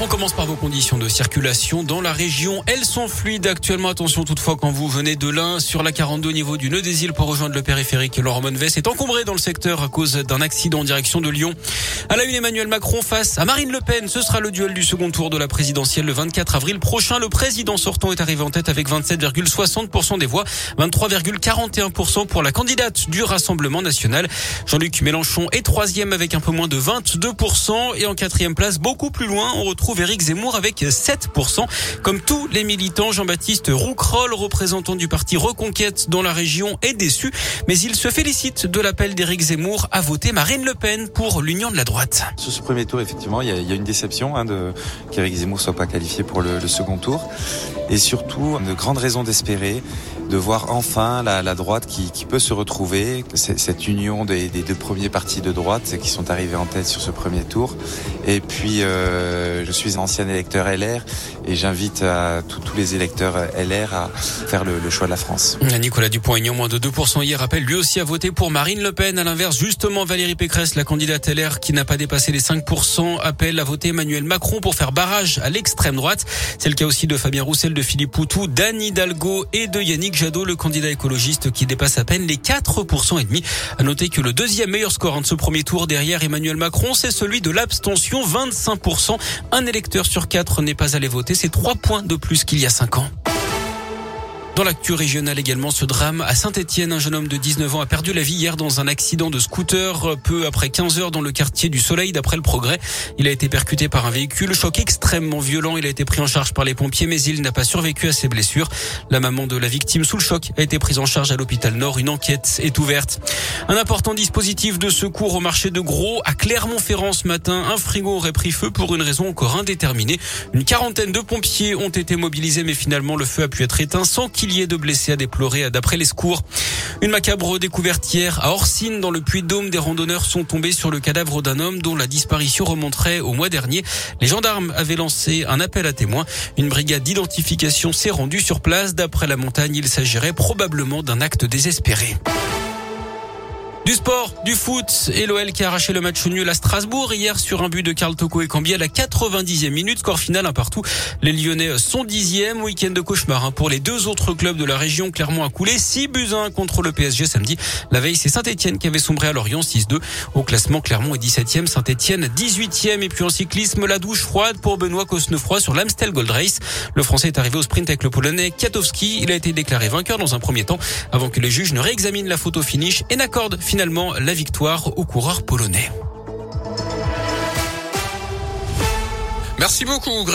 On commence par vos conditions de circulation dans la région. Elles sont fluides actuellement. Attention toutefois quand vous venez de l'Ain sur la 42 au niveau du nœud des îles pour rejoindre le périphérique. Laurent Monves est encombré dans le secteur à cause d'un accident en direction de Lyon. À la une, Emmanuel Macron face à Marine Le Pen. Ce sera le duel du second tour de la présidentielle le 24 avril prochain. Le président sortant est arrivé en tête avec 27,60% des voix, 23,41% pour la candidate du Rassemblement national. Jean-Luc Mélenchon est troisième avec un peu moins de 22% et en quatrième place, beaucoup plus loin, on retrouve Éric Zemmour avec 7%. Comme tous les militants, Jean-Baptiste Roucroll, représentant du parti Reconquête dans la région, est déçu. Mais il se félicite de l'appel d'Éric Zemmour à voter Marine Le Pen pour l'union de la droite. Sur ce premier tour, effectivement, il y a, une déception hein, qu'Éric Zemmour soit pas qualifié pour le, le, second tour. Et surtout, de grandes raisons d'espérer de voir enfin la, la droite qui, qui, peut se retrouver, cette union des, des, deux premiers partis de droite qui sont arrivés en tête sur ce premier tour. Et puis, euh, je suis ancien électeur LR et j'invite tous les électeurs LR à faire le, le choix de la France. Nicolas Dupont-Aignan, moins de 2% hier, appelle lui aussi à voter pour Marine Le Pen. À l'inverse, justement, Valérie Pécresse, la candidate LR qui n'a pas dépassé les 5%, appelle à voter Emmanuel Macron pour faire barrage à l'extrême droite. C'est le cas aussi de Fabien Roussel, de Philippe Poutou, d'Anne Hidalgo et de Yannick Jadot, le candidat écologiste qui dépasse à peine les 4% et demi. À noter que le deuxième meilleur score de ce premier tour derrière Emmanuel Macron, c'est celui de l'abstention, 25%. Un électeur sur quatre n'est pas allé voter. C'est trois points de plus qu'il y a cinq ans. Dans l'actu régionale également, ce drame à Saint-Etienne, un jeune homme de 19 ans a perdu la vie hier dans un accident de scooter peu après 15 heures dans le quartier du Soleil d'après le progrès. Il a été percuté par un véhicule, choc extrêmement violent. Il a été pris en charge par les pompiers mais il n'a pas survécu à ses blessures. La maman de la victime sous le choc a été prise en charge à l'hôpital Nord. Une enquête est ouverte. Un important dispositif de secours au marché de Gros à Clermont-Ferrand ce matin. Un frigo aurait pris feu pour une raison encore indéterminée. Une quarantaine de pompiers ont été mobilisés mais finalement le feu a pu être éteint sans qu'il milliers de blessés à déplorer d'après les secours. Une macabre découverte hier à Orsine dans le Puy-de-Dôme. Des randonneurs sont tombés sur le cadavre d'un homme dont la disparition remonterait au mois dernier. Les gendarmes avaient lancé un appel à témoins. Une brigade d'identification s'est rendue sur place. D'après la montagne, il s'agirait probablement d'un acte désespéré. Du sport, du foot et l'OL qui a arraché le match nul à Strasbourg hier sur un but de Karl Toko et Cambier à la 90e minute. Score final un partout. Les Lyonnais sont dixième. Week-end de cauchemar hein, pour les deux autres clubs de la région. Clermont a coulé 6 buts 1 contre le PSG samedi. La veille, c'est Saint-Etienne qui avait sombré à Lorient 6-2. Au classement, Clermont est 17e, Saint-Etienne 18e. Et puis en cyclisme, la douche froide pour Benoît Cosnefroy sur l'Amstel Gold Race. Le Français est arrivé au sprint avec le Polonais Kiatowski. Il a été déclaré vainqueur dans un premier temps avant que les juges ne réexaminent la photo finish et n'accordent finalement finalement la victoire au coureur polonais. Merci beaucoup.